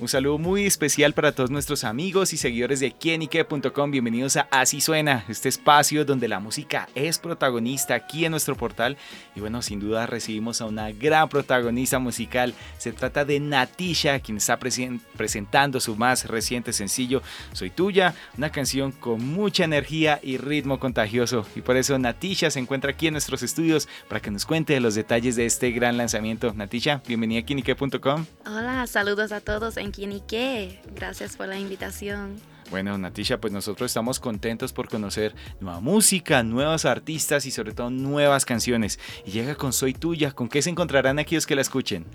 Un saludo muy especial para todos nuestros amigos y seguidores de quienique.com. Bienvenidos a Así Suena, este espacio donde la música es protagonista aquí en nuestro portal. Y bueno, sin duda recibimos a una gran protagonista musical. Se trata de Natisha, quien está presentando su más reciente sencillo, Soy Tuya, una canción con mucha energía y ritmo contagioso. Y por eso Natisha se encuentra aquí en nuestros estudios para que nos cuente los detalles de este gran lanzamiento. Natisha, bienvenida a quienique.com. Hola, saludos a todos quién y qué. Gracias por la invitación. Bueno, Natisha, pues nosotros estamos contentos por conocer nueva música, nuevos artistas y sobre todo nuevas canciones. Y llega con Soy Tuya. ¿Con qué se encontrarán aquellos que la escuchen?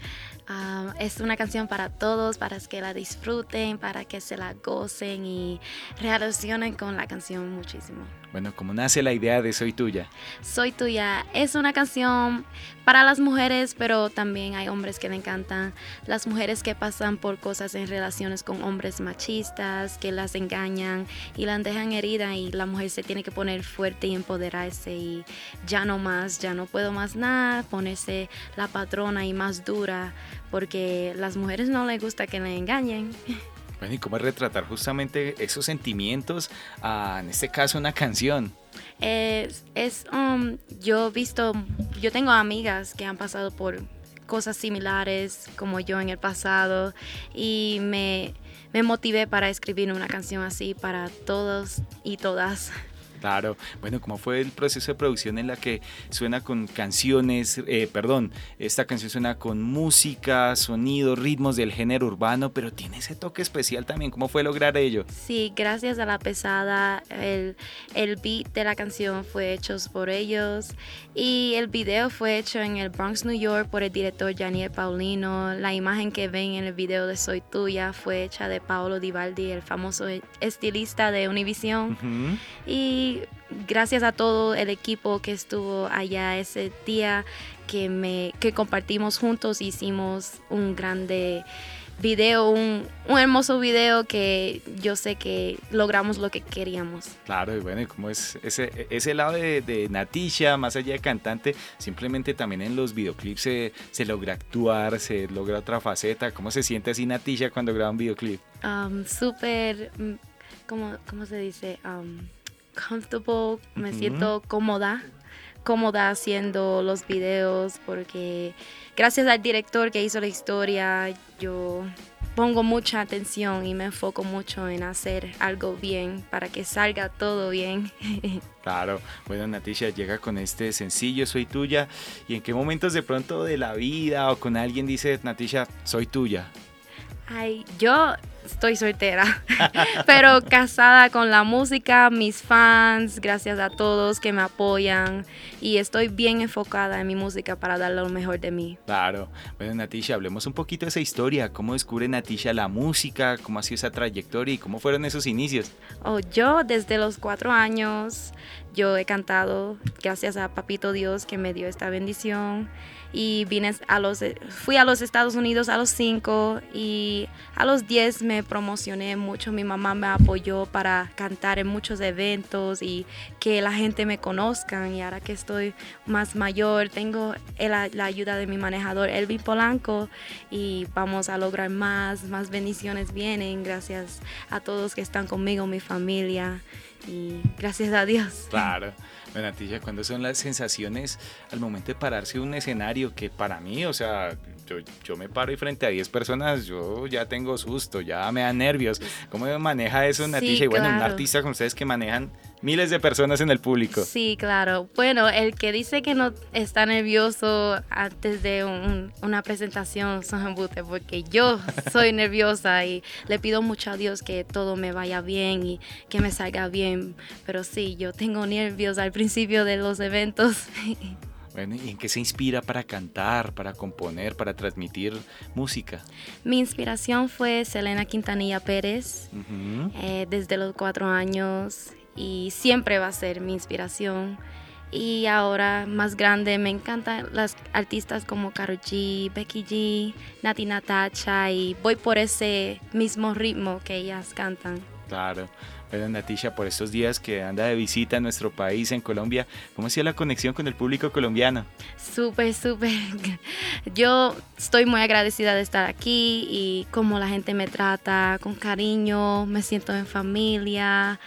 Ah, es una canción para todos, para que la disfruten, para que se la gocen y relacionen con la canción muchísimo. Bueno, ¿cómo nace la idea de Soy Tuya? Soy Tuya es una canción para las mujeres, pero también hay hombres que le encantan. Las mujeres que pasan por cosas en relaciones con hombres machistas, que las engañan y las dejan herida y la mujer se tiene que poner fuerte y empoderarse y ya no más, ya no puedo más nada, ponerse la patrona y más dura, porque las mujeres no les gusta que le engañen. Bueno, ¿y cómo retratar justamente esos sentimientos a, en este caso, una canción? Es, es um, yo he visto, yo tengo amigas que han pasado por cosas similares como yo en el pasado y me, me motivé para escribir una canción así para todos y todas. Claro, bueno, ¿cómo fue el proceso de producción en la que suena con canciones, eh, perdón, esta canción suena con música, sonido, ritmos del género urbano, pero tiene ese toque especial también, ¿cómo fue lograr ello? Sí, gracias a la pesada, el, el beat de la canción fue hecho por ellos y el video fue hecho en el Bronx, New York por el director Janiel Paulino, la imagen que ven en el video de Soy Tuya fue hecha de Paolo Divaldi, el famoso estilista de Univision, y gracias a todo el equipo que estuvo allá ese día que, me, que compartimos juntos, hicimos un grande video, un, hermoso video que yo sé que logramos lo que queríamos. Claro, y bueno, y como es ese, ese lado de, de, Natisha, más allá de cantante, simplemente también en los videoclips se, se, logra actuar, se logra otra faceta. ¿Cómo se siente así Natisha cuando graba un videoclip? Um, Súper, mm, ¿cómo, ¿cómo, se dice? Um, comfortable, me siento cómoda, cómoda haciendo los videos porque gracias al director que hizo la historia, yo pongo mucha atención y me enfoco mucho en hacer algo bien para que salga todo bien. Claro, bueno Natisha llega con este sencillo Soy tuya y en qué momentos de pronto de la vida o con alguien dice Natisha Soy tuya. Ay, yo estoy soltera, pero casada con la música, mis fans, gracias a todos que me apoyan y estoy bien enfocada en mi música para dar lo mejor de mí. Claro. Bueno, Natisha, hablemos un poquito de esa historia. ¿Cómo descubre Natisha la música? ¿Cómo ha sido esa trayectoria y cómo fueron esos inicios? Oh, yo desde los cuatro años, yo he cantado gracias a Papito Dios que me dio esta bendición y vine a los, fui a los Estados Unidos a los cinco y a los diez me promocioné mucho. Mi mamá me apoyó para cantar en muchos eventos y que la gente me conozca. Y ahora que estoy más mayor, tengo la ayuda de mi manejador Elvin Polanco y vamos a lograr más, más bendiciones vienen gracias a todos que están conmigo, mi familia y gracias a Dios. Claro. Bueno, ¿cuándo son las sensaciones al momento de pararse un escenario que para mí, o sea, yo, yo me paro y frente a 10 personas, yo ya tengo susto, ya me da nervios. ¿Cómo maneja eso Natisha? y bueno, un artista con ustedes que manejan miles de personas en el público. Sí, claro. Bueno, el que dice que no está nervioso antes de una presentación son embute, porque yo soy nerviosa y le pido mucho a Dios que todo me vaya bien y que me salga bien. Pero sí, yo tengo nervios al principio de los eventos. Bueno, ¿y en qué se inspira para cantar, para componer, para transmitir música? Mi inspiración fue Selena Quintanilla Pérez. Eh, desde los cuatro años y siempre va a ser mi inspiración. Y ahora más grande me encantan las artistas como Karol G, Becky G, Nati Natacha y voy por ese mismo ritmo que ellas cantan. Claro. Bueno, Natisha, por estos días que anda de visita a nuestro país, en Colombia, ¿cómo ha sido la conexión con el público colombiano? Súper, súper. Yo estoy muy agradecida de estar aquí y cómo la gente me trata con cariño, me siento en familia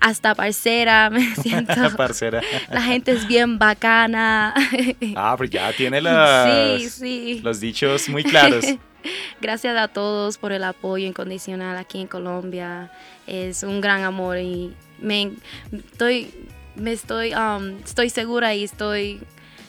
hasta parcera, me siento. parcera. La gente es bien bacana. ah, pues ya tiene los dichos muy claros. Gracias a todos por el apoyo incondicional aquí en Colombia. Es un gran amor y me estoy, me estoy, um, estoy segura y estoy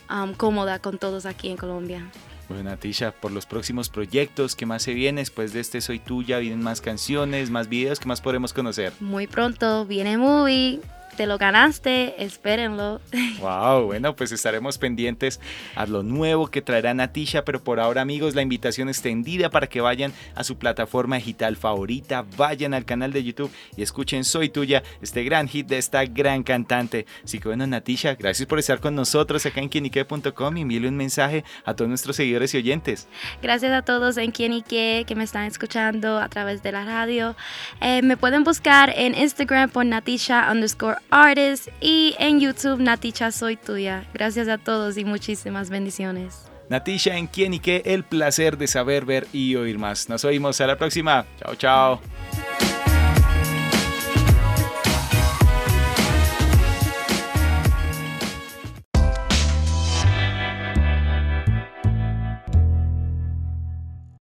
um, cómoda con todos aquí en Colombia. Bueno, Natisha, por los próximos proyectos que más se vienen, después de este Soy Tuya, vienen más canciones, más videos que más podremos conocer. Muy pronto viene movie te lo ganaste, espérenlo. Wow, bueno, pues estaremos pendientes a lo nuevo que traerá Natisha, pero por ahora amigos, la invitación extendida para que vayan a su plataforma digital favorita, vayan al canal de YouTube y escuchen Soy Tuya, este gran hit de esta gran cantante. Así que bueno, Natisha, gracias por estar con nosotros acá en quienique.com y envíale un mensaje a todos nuestros seguidores y oyentes. Gracias a todos en Quienique que me están escuchando a través de la radio. Eh, me pueden buscar en Instagram por Natisha underscore Artist y en YouTube Natisha Soy Tuya. Gracias a todos y muchísimas bendiciones. Natisha en quién y qué, el placer de saber, ver y oír más. Nos oímos a la próxima. Chao, chao.